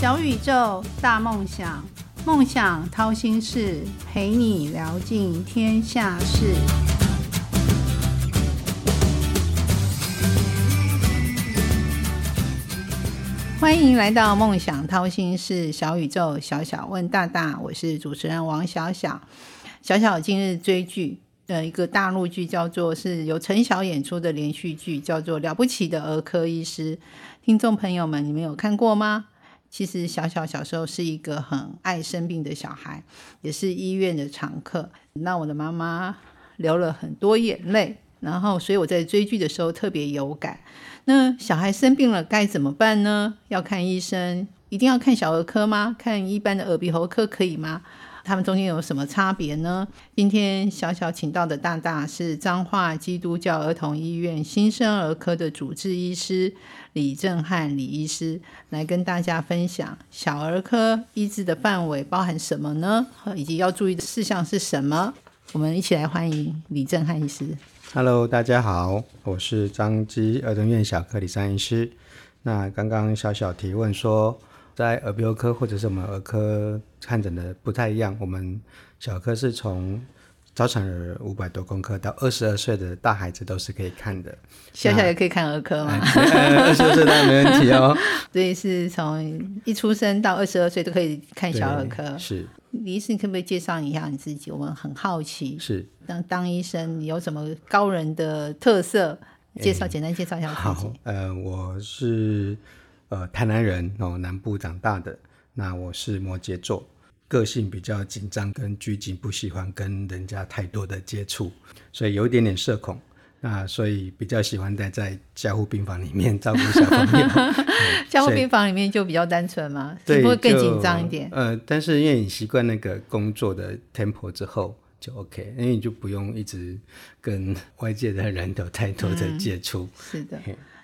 小宇宙，大梦想，梦想掏心事，陪你聊尽天下事。欢迎来到梦想掏心事，小宇宙，小小问大大，我是主持人王小小。小小今日追剧的一个大陆剧，叫做是由陈晓演出的连续剧，叫做《了不起的儿科医师》。听众朋友们，你们有看过吗？其实小小小时候是一个很爱生病的小孩，也是医院的常客。那我的妈妈流了很多眼泪，然后所以我在追剧的时候特别有感。那小孩生病了该怎么办呢？要看医生，一定要看小儿科吗？看一般的耳鼻喉科可以吗？他们中间有什么差别呢？今天小小请到的大大是彰化基督教儿童医院新生儿科的主治医师李正汉李医师，来跟大家分享小儿科医治的范围包含什么呢？以及要注意的事项是什么？我们一起来欢迎李正汉医师。Hello，大家好，我是张基儿童院小科李三医师。那刚刚小小提问说。在耳鼻喉科或者是我们儿科看诊的不太一样，我们小科是从早产儿五百多公克到二十二岁的大孩子都是可以看的。小小也可以看儿科吗？二十二岁当然没问题哦。所以是从一出生到二十二岁都可以看小儿科。是，李医师，你可不可以介绍一下你自己？我们很好奇。是，当当医生，你有什么高人的特色？介绍，简单介绍一下自己。呃，我是。呃，台南人哦，南部长大的。那我是摩羯座，个性比较紧张跟拘谨，不喜欢跟人家太多的接触，所以有一点点社恐。那所以比较喜欢待在加护病房里面照顾小朋友。加护病房里面就比较单纯嘛，会不会更紧张一点？呃，但是因为你习惯那个工作的 tempo 之后就 OK，因为你就不用一直跟外界的人有太多的接触。是的。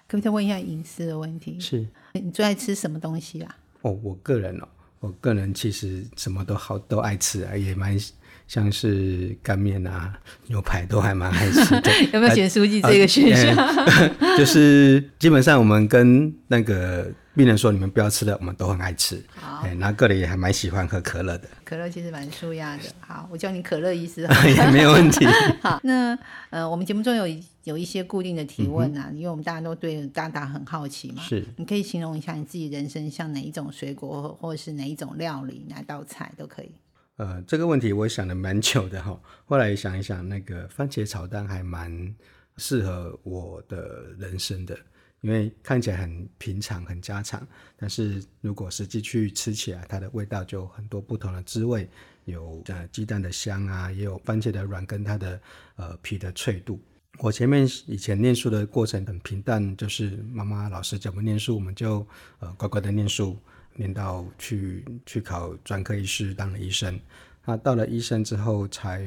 可不可以问一下隐私的问题？是，你最爱吃什么东西啊？哦，我个人哦，我个人其实什么都好都爱吃啊，也蛮像是干面啊、牛排都还蛮爱吃的。有没有选书记这个选项？就是基本上我们跟那个。病人说：“你们不要吃的，我们都很爱吃。哎，那个人也还蛮喜欢喝可乐的。可乐其实蛮舒压的。好，我叫你可乐医师，也没有问题。好，那呃，我们节目中有有一些固定的提问啊，因为我们大家都对大大很好奇嘛。是，你可以形容一下你自己人生像哪一种水果，或者是哪一种料理，哪道菜都可以。呃，这个问题我想了蛮久的哈，后来想一想，那个番茄炒蛋还蛮适合我的人生的。因为看起来很平常、很家常，但是如果实际去吃起来，它的味道就很多不同的滋味，有呃鸡蛋的香啊，也有番茄的软跟它的呃皮的脆度。我前面以前念书的过程很平淡，就是妈妈老师怎么念书，我们就呃乖乖的念书，念到去去考专科医师，当了医生。那到了医生之后，才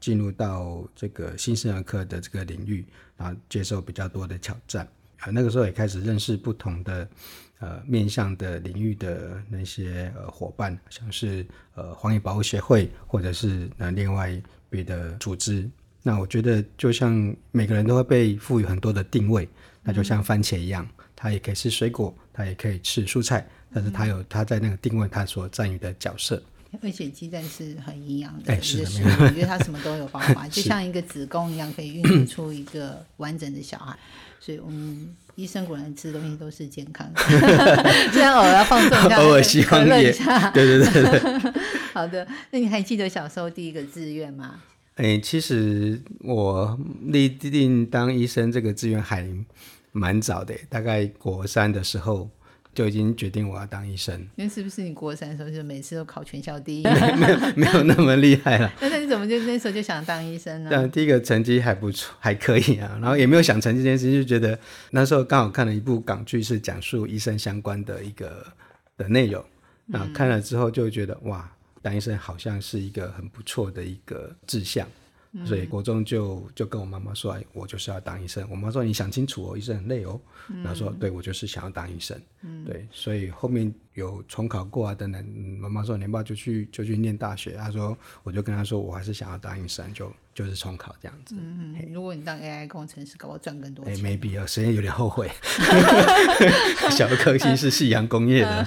进入到这个新生儿科的这个领域，然后接受比较多的挑战。啊，那个时候也开始认识不同的呃面向的领域的那些呃伙伴，像是呃黄野保护协会，或者是呃另外别的组织。那我觉得就像每个人都会被赋予很多的定位，那就像番茄一样，它也可以吃水果，它也可以吃蔬菜，但是它有它在那个定位它所占有的角色。而且鸡蛋是很营养的，哎，是的，我觉得它什么都有办法，就像一个子宫一样，可以孕育出一个完整的小孩。所以，我们医生果然吃东西都是健康的，虽然偶尔要放纵一下，偶尔希望一下，对对对对。好的，那你还记得小时候第一个志愿吗？哎，其实我立定当医生这个志愿还蛮早的，大概国三的时候。就已经决定我要当医生。那是不是你国三的时候就每次都考全校第一？没有没有那么厉害了。那你怎么就那时候就想当医生呢？但第一个成绩还不错，还可以啊。然后也没有想成绩这件事，就觉得那时候刚好看了一部港剧，是讲述医生相关的一个的内容。那看了之后就觉得哇，当医生好像是一个很不错的一个志向。所以国中就就跟我妈妈说，哎，我就是要当医生。我妈说，你想清楚哦，医生很累哦。然后说，对我就是想要当医生。对，所以后面有重考过啊等等。妈妈说，年报就去就去念大学。她说，我就跟她说，我还是想要当医生，就就是重考这样子。嗯如果你当 AI 工程师，搞不好赚更多钱。哎，没必要，时间有点后悔。小的科技是夕阳工业的。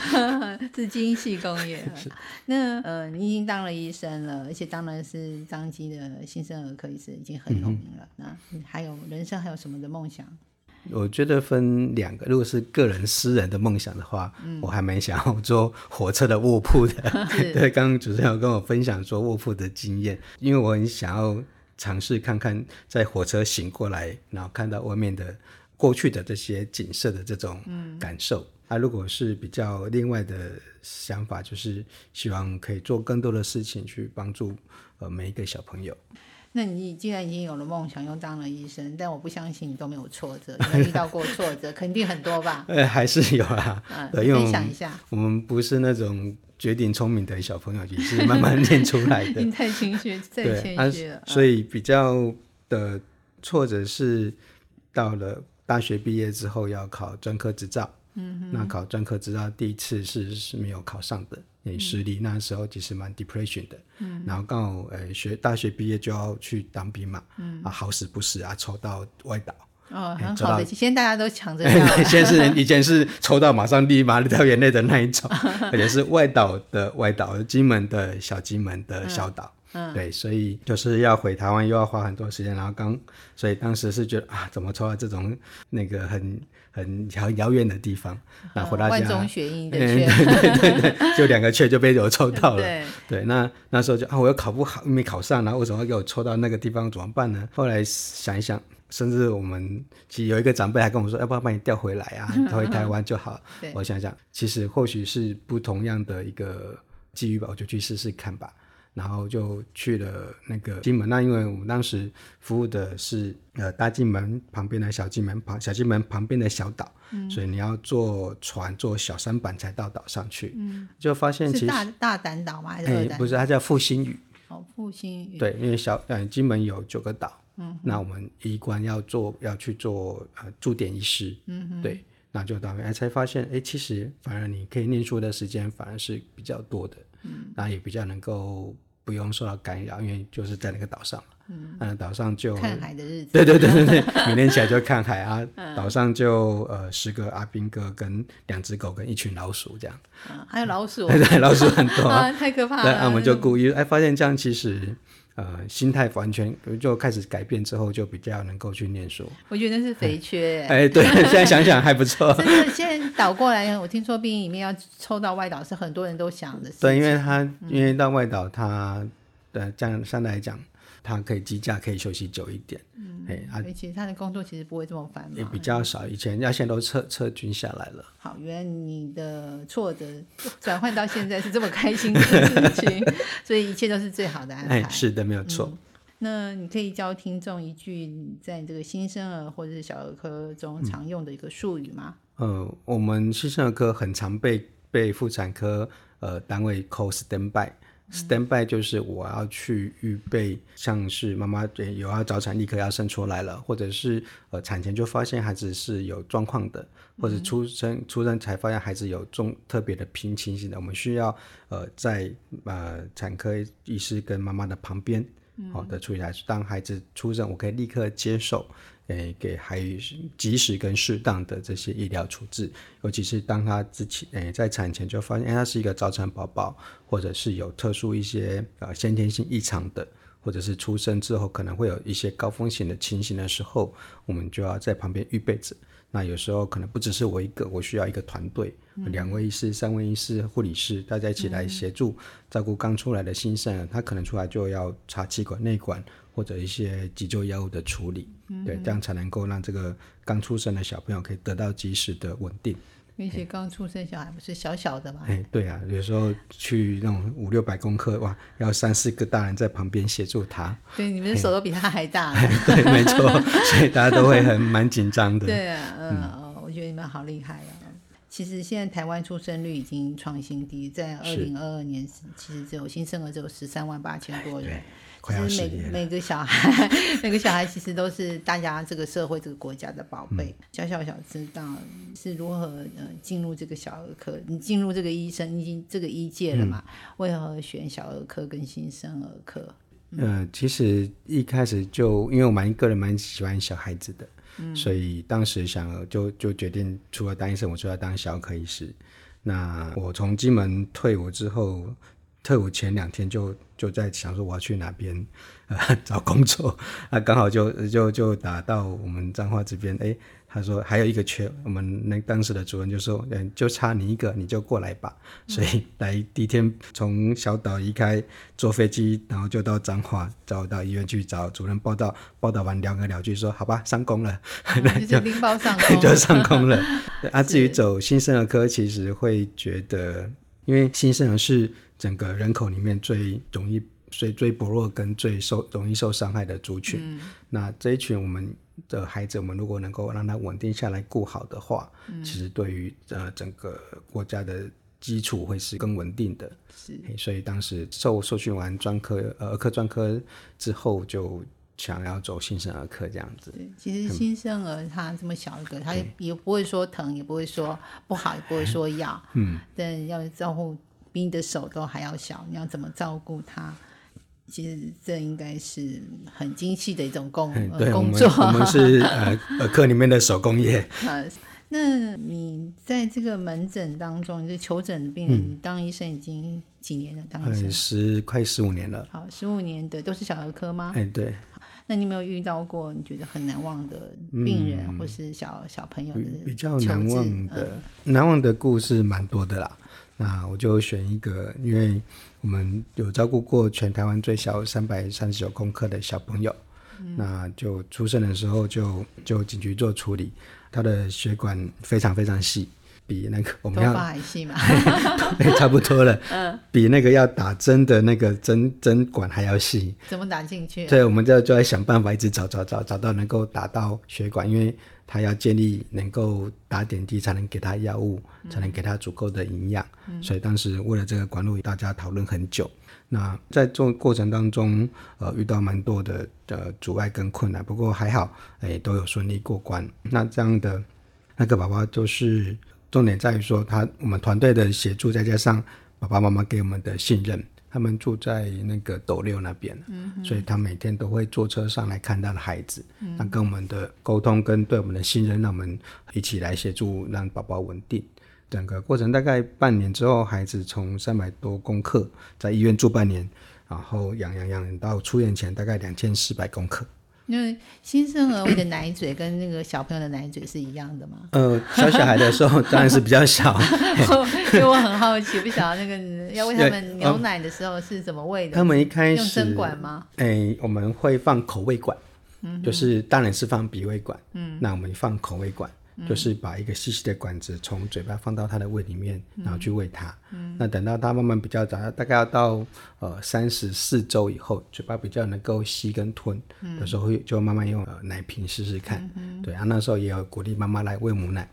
是精细工业。那呃，你已经当了医生了，而且当然是张基的新生儿科医师，已经很有名了。那你还有人生还有什么的梦想？我觉得分两个，如果是个人私人的梦想的话，我还蛮想要做火车的卧铺的。对，刚刚主持人有跟我分享做卧铺的经验，因为我很想要尝试看看在火车醒过来，然后看到外面的过去的这些景色的这种感受。啊，如果是比较另外的想法，就是希望可以做更多的事情去帮助呃每一个小朋友。那你既然已经有了梦想，又当了医生，但我不相信你都没有挫折，有遇到过挫折，肯定很多吧？呃，还是有啊。嗯，分享一下。我们不是那种绝顶聪明的小朋友，也是慢慢练出来的。你太谦虚，太谦虚了。所以比较的挫折是到了大学毕业之后要考专科执照。嗯，那考专科执照第一次是是没有考上的。很失利，那时候其实蛮 depression 的，嗯，然后刚好呃学大学毕业就要去当兵嘛，嗯。啊好死不死啊抽到外岛，哦很好的，现在大家都抢着 要，现在是以前是抽到马上立马掉眼泪的那一种，而且是外岛的外岛，金门的小金门的小岛。对，所以就是要回台湾，又要花很多时间，然后刚，所以当时是觉得啊，怎么抽到这种那个很很遥遥远的地方，然后回到家，万中选一的对对对对，就两个缺就被我抽到了。对，那那时候就啊，我又考不好，没考上，然后为什么给我抽到那个地方怎么办呢？后来想一想，甚至我们其实有一个长辈还跟我说，要不要把你调回来啊？回台湾就好。我想想，其实或许是不同样的一个机遇吧，我就去试试看吧。然后就去了那个金门，那因为我们当时服务的是呃大金门旁边的小金门旁小金门旁边的小岛，所以你要坐船坐小舢板才到岛上去，嗯，就发现其实大大胆岛吗？还是不是？它叫复兴屿。哦，复兴屿。对，因为小呃金门有九个岛，嗯，那我们一关要做要去做呃驻点医师，嗯，对，那就到哎才发现哎其实反而你可以念书的时间反而是比较多的，嗯，那也比较能够。不用受到干扰，因为就是在那个岛上嘛。嗯，岛上就看海的日子。对对对对对，每天起来就看海啊。岛上就呃十个阿兵哥跟两只狗跟一群老鼠这样。嗯，还有老鼠。对，老鼠很多。太可怕了。那我们就故意哎，发现这样其实。呃，心态完全就开始改变之后，就比较能够去念书。我觉得是肥缺。哎，对，现在想想还不错。真的，现在倒过来，我听说兵营里面要抽到外岛是很多人都想的。对，因为他因为到外岛，他的这样相对来讲。他可以机假，可以休息久一点。嗯，哎，而且他的工作其实不会这么繁忙，也比较少。以前要现在都撤撤军下来了。好，原来你的挫折转换到现在是这么开心的事情，所以一切都是最好的安排。是的，没有错。那你可以教听众一句在这个新生儿或者是小儿科中常用的一个术语吗？呃，我们新生儿科很常被被妇产科呃单位 call stand by。Stand by 就是我要去预备，像是妈妈有要早产，立刻要生出来了，或者是呃产前就发现孩子是有状况的，或者出生出生才发现孩子有重特别的平情形的，我们需要呃在呃产科医师跟妈妈的旁边，好的处理来，当孩子出生，我可以立刻接受。诶，给孩及时跟适当的这些医疗处置，尤其是当他之前诶在产前就发现，诶他是一个早产宝宝，或者是有特殊一些呃先天性异常的，或者是出生之后可能会有一些高风险的情形的时候，我们就要在旁边预备着。那有时候可能不只是我一个，我需要一个团队，两位医师、三位医师、护理师，大家一起来协助照顾刚出来的新生儿，他可能出来就要插气管、内管。或者一些急救药物的处理，对，这样才能够让这个刚出生的小朋友可以得到及时的稳定。那些刚出生小孩不是小小的吗？哎，对啊，有时候去那种五六百公克，哇，要三四个大人在旁边协助他。对，你们的手都比他还大。对，没错，所以大家都会很蛮紧张的。对啊，嗯，我觉得你们好厉害啊。其实现在台湾出生率已经创新低，在二零二二年其实只有新生儿只有十三万八千多人。每每个小孩，每个小孩其实都是大家这个社会、这个国家的宝贝。小小小知道是如何呃进入这个小儿科，你进入这个医生已经这个医界了嘛？为何选小儿科跟新生儿科？呃，其实一开始就因为我蛮个人蛮喜欢小孩子的，所以当时想就就决定除了当医生，我就要当小儿科医师。那我从金门退伍之后，退伍前两天就就在想说我要去哪边呃找工作，啊刚好就就就打到我们彰化这边，哎。他说还有一个缺，我们那当时的主任就说，嗯，就差你一个，你就过来吧。所以来第一天从小岛离开，坐飞机，然后就到彰化，找到医院去找主任报道，报道完聊个两句，说好吧，上工了，就拎包上工，就上工了。啊，至于走新生儿科，其实会觉得，因为新生儿是整个人口里面最容易、最最薄弱跟最受容易受伤害的族群。那这一群我们。的孩子，我们如果能够让他稳定下来、顾好的话，其实对于呃整个国家的基础会是更稳定的。是，所以当时受受训完专科呃儿科专科之后，就想要走新生儿科这样子。对，其实新生儿他这么小一个，他也不会说疼，也不会说不好，也不会说要。嗯。但要照顾比你的手都还要小，你要怎么照顾他？其实这应该是很精细的一种工工作。我们是呃儿科里面的手工业。那你在这个门诊当中，就求诊的病人，当医生已经几年了？当医生十快十五年了。好，十五年的都是小儿科吗？哎，对。那你有没有遇到过你觉得很难忘的病人，或是小小朋友的比较难忘的难忘的故事蛮多的啦。那我就选一个，因为我们有照顾过全台湾最小三百三十九公克的小朋友，那就出生的时候就就紧急做处理，他的血管非常非常细，比那个我们要还细嘛，差不多了，嗯，比那个要打针的那个针针管还要细，怎么打进去？对，我们就就在想办法，一直找找找找到能够打到血管，因为。他要建立能够打点滴，才能给他药物，才能给他足够的营养。所以当时为了这个管路，大家讨论很久。那在做过程当中，呃，遇到蛮多的呃阻碍跟困难，不过还好，哎，都有顺利过关。那这样的那个宝宝，就是重点在于说，他我们团队的协助，再加上爸爸妈妈给我们的信任。他们住在那个斗六那边，所以他每天都会坐车上来看他的孩子，那跟我们的沟通跟对我们的信任，让我们一起来协助让宝宝稳定。整个过程大概半年之后，孩子从三百多公克在医院住半年，然后养养养到出院前大概两千四百公克。因为新生儿喂的奶嘴跟那个小朋友的奶嘴是一样的吗？呃，小小孩的时候当然是比较小。因为我很好奇，不晓得那个要喂他们牛奶的时候是怎么喂的？他们一开始用针管吗？哎，我们会放口味管，就是当然是放鼻胃管。嗯，那我们放口味管。就是把一个细细的管子从嘴巴放到他的胃里面，然后去喂他。那等到他慢慢比较长，大概要到呃三十四周以后，嘴巴比较能够吸跟吞，的时候会就慢慢用奶瓶试试看。对啊，那时候也有鼓励妈妈来喂母奶。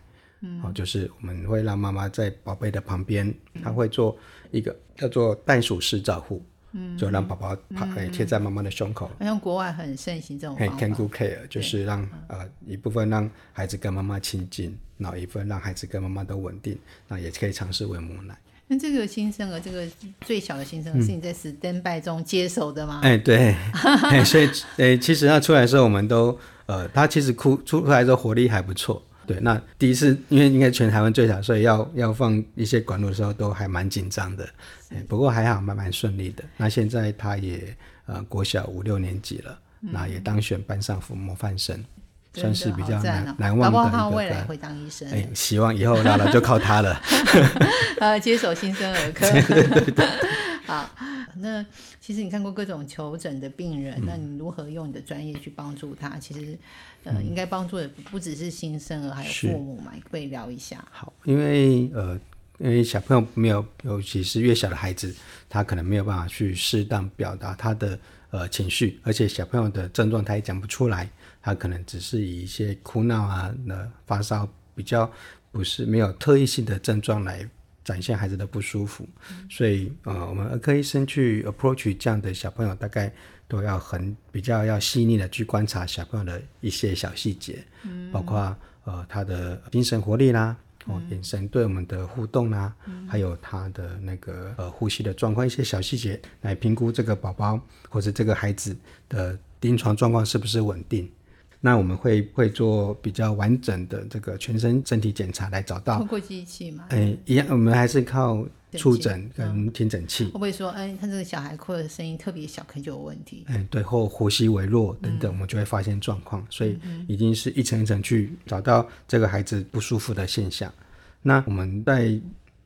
哦，就是我们会让妈妈在宝贝的旁边，她会做一个叫做袋鼠式照护。就让宝宝趴贴在妈妈的胸口，好像国外很盛行这种方法。Can do care，就是让呃一部分让孩子跟妈妈亲近，然后一部分让孩子跟妈妈都稳定，那也可以尝试喂母奶。那这个新生儿，这个最小的新生儿是你在 standby 中接手的吗？哎，对，所以哎，其实他出来的时候，我们都呃，他其实哭出来之后活力还不错。对，那第一次因为应该全台湾最小，所以要要放一些管路的时候都还蛮紧张的，不过还好蛮蛮顺利的。那现在他也呃国小五六年级了，那也当选班上模范生，算是比较难难忘的一个。他未来会当医生，哎，希望以后老了就靠他了。呃，接手新生儿科。好 那其实你看过各种求诊的病人，那你如何用你的专业去帮助他？其实，呃，应该帮助的不只是新生儿，还有父母嘛，可以聊一下。好，因为呃，因为小朋友没有，尤其是越小的孩子，他可能没有办法去适当表达他的呃情绪，而且小朋友的症状他也讲不出来，他可能只是以一些哭闹啊、那发烧，比较不是没有特异性的症状来。展现孩子的不舒服，所以呃，我们儿科医生去 approach 这样的小朋友，大概都要很比较要细腻的去观察小朋友的一些小细节，包括呃他的精神活力啦，哦眼神对我们的互动啦，还有他的那个呃呼吸的状况，一些小细节来评估这个宝宝或者这个孩子的临床状况是不是稳定。那我们会会做比较完整的这个全身身体检查，来找到通，过机器嘛？哎，一样，我们还是靠触诊跟听诊器会，不会说，哎，他这个小孩哭的声音特别小，可能就有问题？哎，对，或呼吸微弱等等，我们就会发现状况，所以已经是一层一层去找到这个孩子不舒服的现象。那我们在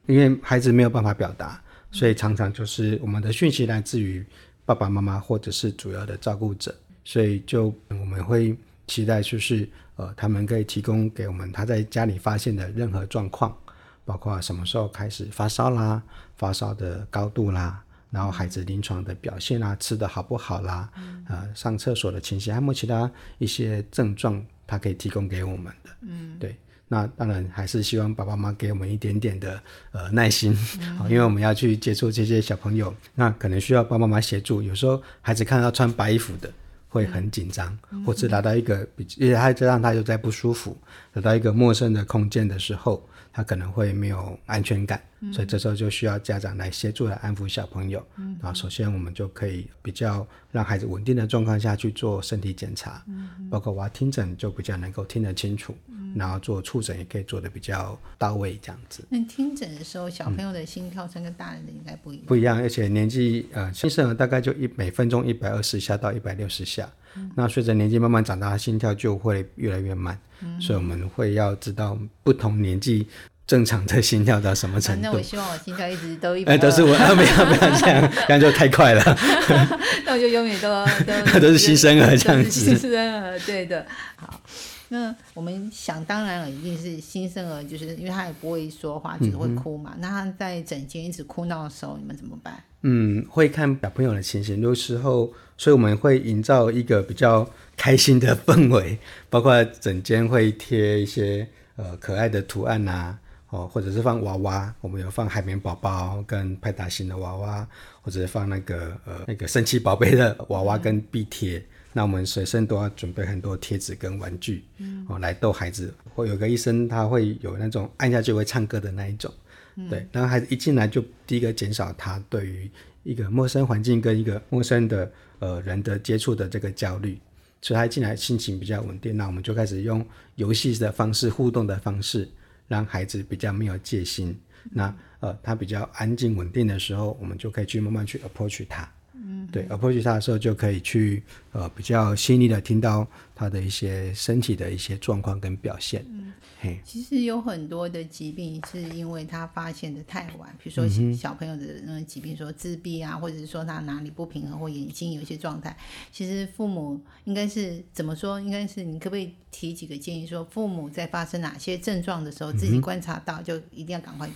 因为孩子没有办法表达，所以常常就是我们的讯息来自于爸爸妈妈或者是主要的照顾者，所以就我们会期待就是呃，他们可以提供给我们他在家里发现的任何状况，包括什么时候开始发烧啦，发烧的高度啦。然后孩子临床的表现啦，吃的好不好啦，呃，上厕所的情形，还有其他一些症状，他可以提供给我们的。嗯，对。那当然还是希望爸爸妈妈给我们一点点的呃耐心，好、因为我们要去接触这些小朋友，那可能需要爸爸妈妈协助。有时候孩子看到穿白衣服的会很紧张，或者来到一个比，因为他这让他又在不舒服，来到一个陌生的空间的时候，他可能会没有安全感，所以这时候就需要家长来协助来安抚小朋友。然后首先我们就可以比较让孩子稳定的状况下去做身体检查，包括我要听诊就比较能够听得清楚，然后做触诊也可以做的比较到位，这样子。那听诊的时候，小朋友的心跳声跟大人的应该不一样。不一样，而且年纪呃，新生儿大概就一每分钟一百二十下到一百六十下，那随着年纪慢慢长大，心跳就会越来越慢，所以我们会要知道不同年纪正常的心跳到什么啊程度那我。希望我心跳一直都一都是我啊，没有没有这样，这样就太快了。那我就永远都都 都是新生儿这样子新生儿，对的。好，那我们想当然了，一定是新生儿，就是因为他也不会说话，只会哭嘛。那他在整间一直哭闹的时候，你们怎么办？嗯，会看小朋友的情形，有时候，所以我们会营造一个比较开心的氛围，包括整间会贴一些呃可爱的图案呐、哦，或者是放娃娃，我们有放海绵宝宝跟派大星的娃娃，或者是放那个呃那个神奇宝贝的娃娃跟壁贴。那我们随身都要准备很多贴纸跟玩具，哦，来逗孩子。或有个医生他会有那种按下就会唱歌的那一种，对，然后孩子一进来就第一个减少他对于一个陌生环境跟一个陌生的呃人的接触的这个焦虑，所以他一进来心情比较稳定。那我们就开始用游戏的方式、互动的方式，让孩子比较没有戒心。那呃他比较安静稳定的时候，我们就可以去慢慢去 approach 他。嗯，对，approach 他的时候就可以去呃比较细腻的听到他的一些身体的一些状况跟表现。嗯，嘿，其实有很多的疾病是因为他发现的太晚，比如说小朋友的那个疾病，说自闭啊，或者是说他哪里不平衡或眼睛有一些状态，其实父母应该是怎么说？应该是你可不可以提几个建议，说父母在发生哪些症状的时候，自己观察到就一定要赶快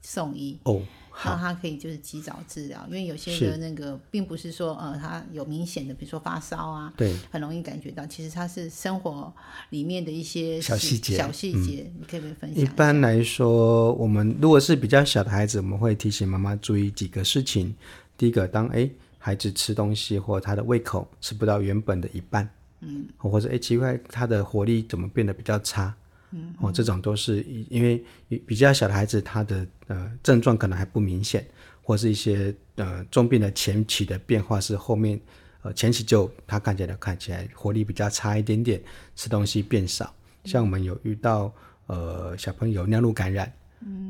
送医。哦，让他可以就是及早治疗，因为有些是的那个并不是说呃他有明显的，比如说发烧啊，对，很容易感觉到，其实他是生活里面的一些小细节嗯小细节，你可以不可以分享一一？般来说，我们如果是比较小的孩子，我们会提醒妈妈注意几个事情。第一个，当诶孩子吃东西或他的胃口吃不到原本的一半，嗯，或者诶奇怪他的活力怎么变得比较差，嗯，哦，这种都是因因为比较小的孩子他的呃症状可能还不明显，或是一些呃重病的前期的变化是后面呃前期就他看起来看起来活力比较差一点点，吃东西变少。像我们有遇到呃小朋友尿路感染，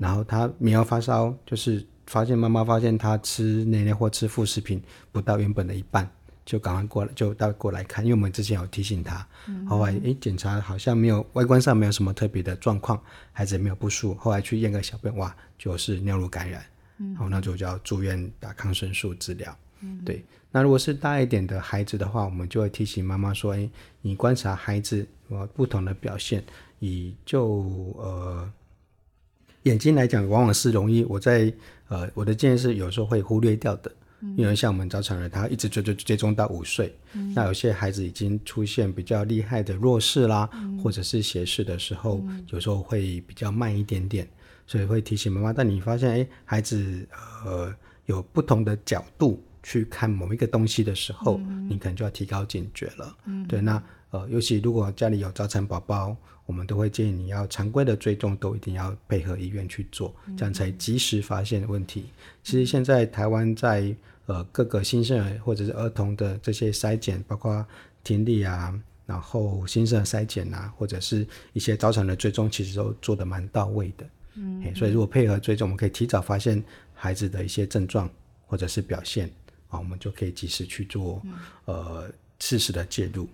然后他没有发烧，就是发现妈妈发现他吃奶奶或吃副食品不到原本的一半，就赶快过来就带过来看，因为我们之前有提醒他，后来诶检查好像没有外观上没有什么特别的状况，孩子也没有不舒服，后来去验个小便，哇，就是尿路感染，嗯。好，那就就要住院打抗生素治疗。嗯。对，那如果是大一点的孩子的话，我们就会提醒妈妈说：“哎，你观察孩子呃不同的表现，以就呃眼睛来讲，往往是容易我在呃我的建议是有时候会忽略掉的，因为像我们早产儿，他一直追追追踪到五岁，那有些孩子已经出现比较厉害的弱视啦，或者是斜视的时候，有时候会比较慢一点点，所以会提醒妈妈。但你发现，哎，孩子呃有不同的角度去看某一个东西的时候，你可能就要提高警觉了。对，那呃，尤其如果家里有早产宝宝，我们都会建议你要常规的追踪，都一定要配合医院去做，这样。才及时发现问题。其实现在台湾在呃各个新生儿或者是儿童的这些筛检，包括听力啊、然后新生儿筛检啊，或者是一些早产的追踪，其实都做得蛮到位的。嗯，所以如果配合追踪，我们可以提早发现孩子的一些症状或者是表现啊，我们就可以及时去做呃适时的介入。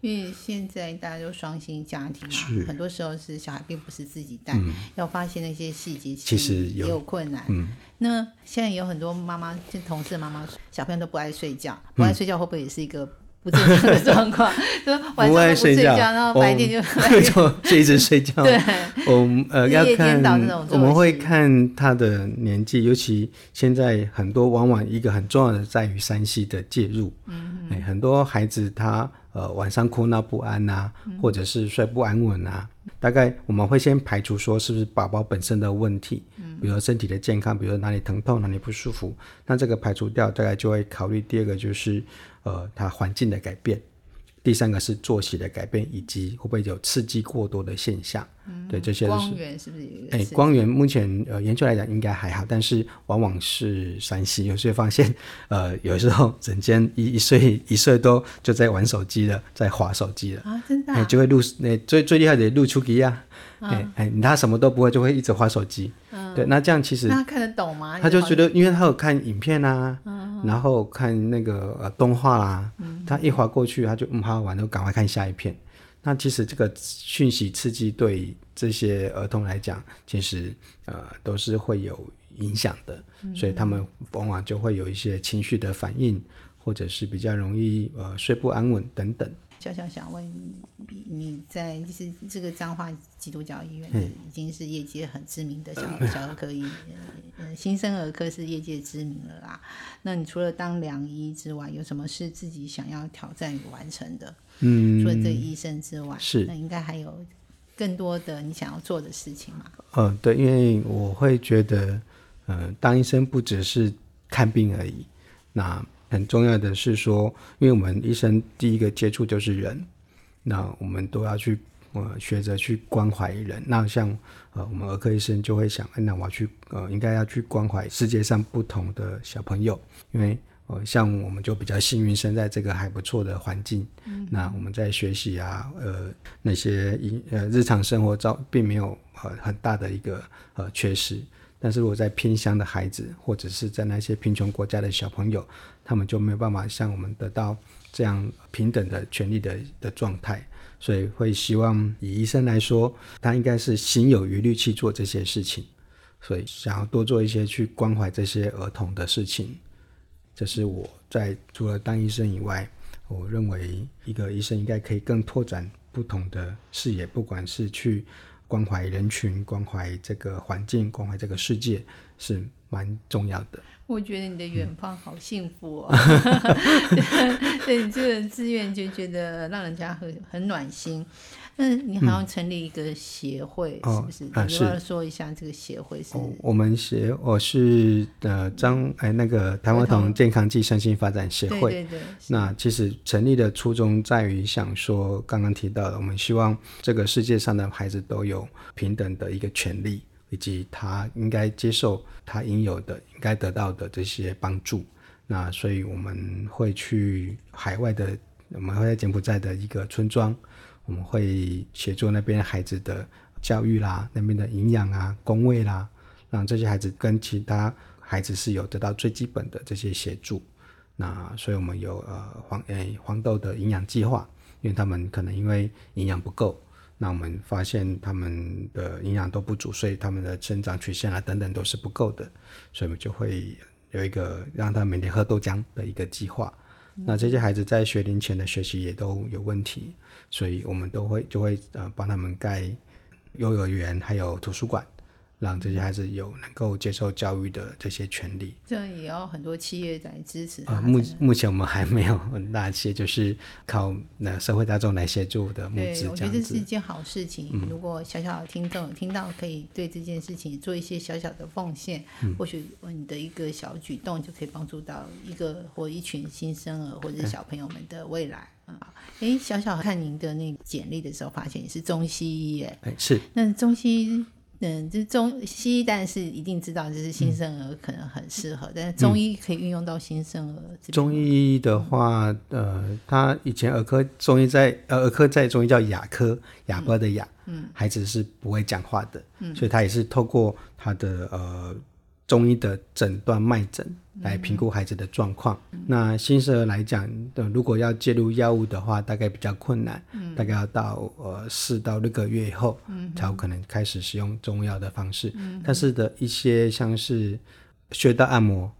因为现在大家都双薪家庭嘛，很多时候是小孩并不是自己带，要发现那些细节其实也有困难。嗯，那现在有很多妈妈，就同事的妈妈，小朋友都不爱睡觉，不爱睡觉会不会也是一个？不正常的状况，就晚上不睡觉，然后白天就 就就一直睡觉。对，我们呃要看，我们会看他的年纪，尤其现在很多往往一个很重要的在于山西的介入。嗯嗯，很多孩子他呃晚上哭闹不安呐，或者是睡不安稳啊，大概我们会先排除说是不是宝宝本身的问题，嗯，比如身体的健康，比如哪里疼痛哪里不舒服，那这个排除掉，大概就会考虑第二个就是。呃，它环境的改变，第三个是作息的改变，以及会不会有刺激过多的现象？嗯，对，这些都是。光源是不是？哎，光源目前呃研究来讲应该还好，但是往往是山西，有时候发现，呃，有时候整间一一岁一岁多就在玩手机了，在划手机了啊，真的，就会录那最最厉害的录出机啊。哎哎，他什么都不会，就会一直划手机。嗯，对，那这样其实他看得懂吗？他就觉得，因为他有看影片啊，然后看那个呃动画啦，他一划过去，他就嗯好玩，就赶快看下一片。那其实这个讯息刺激对这些儿童来讲，其实呃都是会有影响的，所以他们往往就会有一些情绪的反应，或者是比较容易呃睡不安稳等等。小小想问你，你在就是这个彰化基督教医院，已经是业界很知名的小小儿科医，呃，新生儿科是业界知名了啦。那你除了当良医之外，有什么是自己想要挑战与完成的？嗯，除了这医生之外，是那应该还有更多的你想要做的事情吗？嗯，对，因为我会觉得，呃，当医生不只是看病而已，那。很重要的是说，因为我们医生第一个接触就是人，那我们都要去呃学着去关怀人。那像呃我们儿科医生就会想，那我要去呃应该要去关怀世界上不同的小朋友，因为呃像我们就比较幸运生在这个还不错的环境，那我们在学习啊呃那些一呃日常生活照并没有呃很大的一个呃缺失。但是如果在偏乡的孩子，或者是在那些贫穷国家的小朋友，他们就没有办法像我们得到这样平等的权利的的状态，所以会希望以医生来说，他应该是心有余力去做这些事情，所以想要多做一些去关怀这些儿童的事情。这是我在除了当医生以外，我认为一个医生应该可以更拓展不同的视野，不管是去。关怀人群，关怀这个环境，关怀这个世界是蛮重要的。我觉得你的远方好幸福哦，对，这个志愿就觉得让人家很很暖心。那你好像成立一个协会，是不是？啊，是。说一下这个协会是。我们协我是呃张哎那个台湾童健康暨身心发展协会。对对对。那其实成立的初衷在于想说，刚刚提到的，我们希望这个世界上的孩子都有平等的一个权利，以及他应该接受他应有的、应该得到的这些帮助。那所以我们会去海外的，我们会在柬埔寨的一个村庄。我们会协助那边孩子的教育啦，那边的营养啊、工位啦，让这些孩子跟其他孩子是有得到最基本的这些协助。那所以我们有呃黄诶黄豆的营养计划，因为他们可能因为营养不够，那我们发现他们的营养都不足，所以他们的生长曲线啊等等都是不够的，所以我们就会有一个让他每天喝豆浆的一个计划。那这些孩子在学龄前的学习也都有问题。所以我们都会就会呃帮他们盖幼儿园，还有图书馆。让这些孩子有能够接受教育的这些权利，这也要很多企业在支持。啊，目目前我们还没有很大企业，就是靠那社会大众来协助的募资。我觉得这是一件好事情。如果小小的听众听到，可以对这件事情做一些小小的奉献，或许你的一个小举动就可以帮助到一个或一群新生儿或者小朋友们的未来啊。哎，小小看您的那简历的时候，发现你是中西医，哎，是那中西医。嗯，就中西医当然是一定知道，就是新生儿可能很适合，但是中医可以运用到新生儿中医的话，呃，他以前儿科中医在呃儿科在中医叫哑科，哑巴的哑，嗯，孩子是不会讲话的，嗯，所以他也是透过他的呃中医的诊断脉诊来评估孩子的状况。那新生儿来讲，呃，如果要介入药物的话，大概比较困难，大概要到呃四到六个月以后，才有可能开始使用中药的方式。但是的一些像是穴道按摩、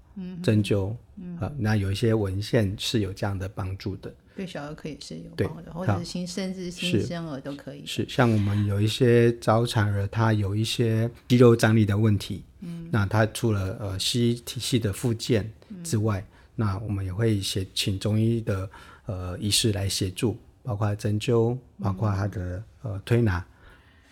针灸，啊，那有一些文献是有这样的帮助的。对小儿科也是有对帮的，或者是新甚至新生儿都可以。是像我们有一些早产儿，他有一些肌肉张力的问题，嗯，那他除了呃西医体系的复健之外，那我们也会协请中医的呃医师来协助，包括针灸，包括他的呃推拿，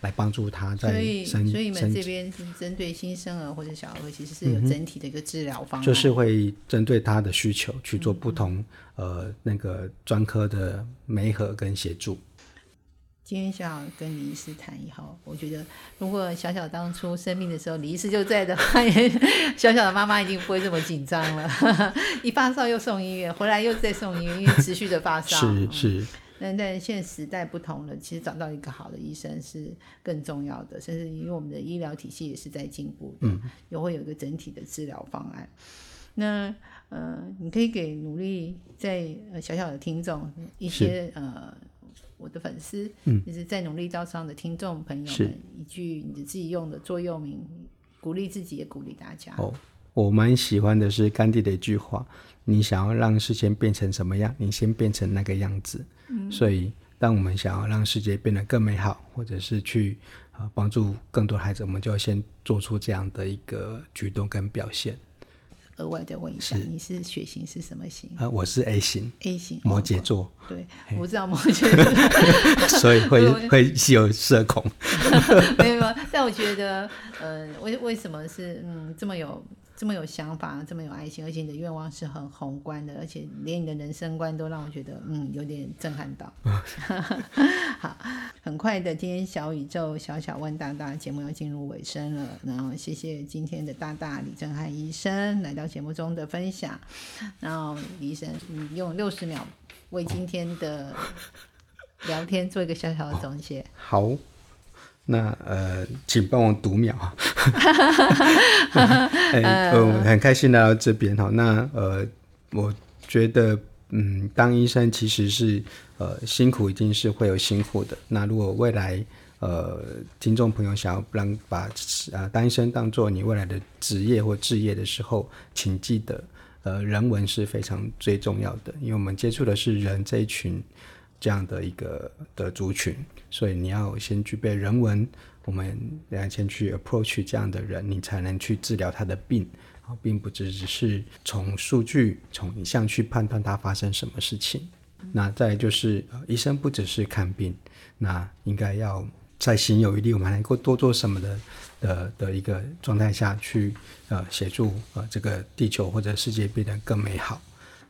来帮助他所在以，身所以你们身这边是针对新生儿或者小儿，其实是有整体的一个治疗方案。就是会针对他的需求去做不同、呃那个专科的媒合跟协助。今天小小跟李医师谈以后，我觉得如果小小当初生病的时候，李医师就在的话，也小小的妈妈一定不会这么紧张了。一发烧又送医院，回来又再送医院，因为持续的发烧。是是，但但现在时代不同了，其实找到一个好的医生是更重要的，甚至因为我们的医疗体系也是在进步的，也会有一个整体的治疗方案。那呃，你可以给努力在呃小小的听众一些呃我的粉丝，嗯就是在努力道上的听众朋友是们一句你自己用的座右铭，鼓励自己也鼓励大家。哦，我蛮喜欢的是甘地的一句话：你想要让世界变成什么样，你先变成那个样子。所以，当我们想要让世界变得更美好，或者是去啊、呃帮助更多孩子，我们就要先做出这样的一个举动跟表现。额外再问一下，你是血型是什么型啊、我是 A 型，？A 型，摩羯座，对，我知道摩羯座。所以会会是有社恐。没有，没有但我觉得，呃，为为什么是嗯这么有这么有想法，这么有爱心，而且你的愿望是很宏观的，而且连你的人生观都让我觉得嗯有点震撼到。好，很快的，今天小宇宙小小问大大节目要进入尾声了，然后谢谢今天的大大李正汉医生来到节目中的分享，然后李医生你用六十秒为今天的聊天做一个小小的总结。好，那呃，请帮我读秒啊。哎，呃，我很开心来到这边哈。那呃，我觉得，嗯，当医生其实是呃辛苦，一定是会有辛苦的。那如果未来呃听众朋友想要让把啊当医生当做你未来的职业或置业的时候，请记得，呃，人文是非常最重要的，因为我们接触的是人这一群这样的一个的族群，所以你要先具备人文，我们要先去 approach 这样的人，你才能去治疗他的病。啊，并不只只是从数据、从影像去判断他发生什么事情。那再就是，呃，医生不只是看病，那应该要在行有余力，我们还能够多做什么的的的一个状态下去，呃，协助呃这个地球或者世界变得更美好。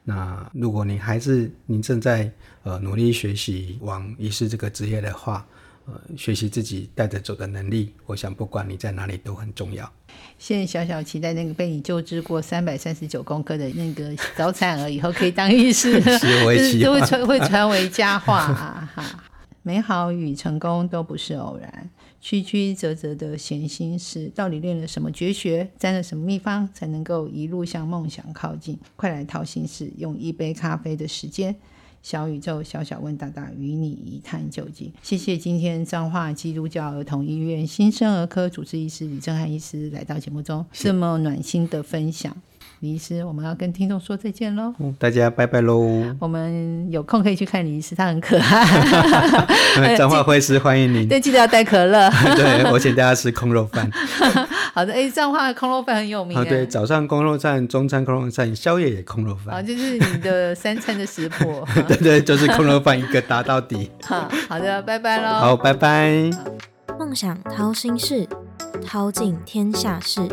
那如果你还是您正在呃努力学习往医师这个职业的话，呃，学习自己带着走的能力，我想不管你在哪里都很重要。现在小小期待那个被你救治过三百三十九公克的那个早产儿，以后可以当医师，是我也就是会传 会传为佳话啊！哈，美好与成功都不是偶然，曲曲折折的闲心事，到底练了什么绝学，沾了什么秘方，才能够一路向梦想靠近？快来掏心事，用一杯咖啡的时间。小宇宙小小问大大，与你一探究竟。谢谢今天彰化基督教儿童医院新生儿科主治医师李正汉医师来到节目中，这么暖心的分享。李医师，我们要跟听众说再见喽。嗯大家拜拜喽！我们有空可以去看李医师，他很可爱。彰化会师欢迎您。对，记得要带可乐。对，我请大家吃空肉饭。好的，哎，彰化的空肉饭很有名啊，哎。对，早上空肉饭，中餐空肉饭，宵夜也空肉啊，饭。就是你的三餐的食谱。对对，就是空肉饭一个打到底。好好的，拜拜喽。好，拜拜。梦想掏心事，掏尽天下事。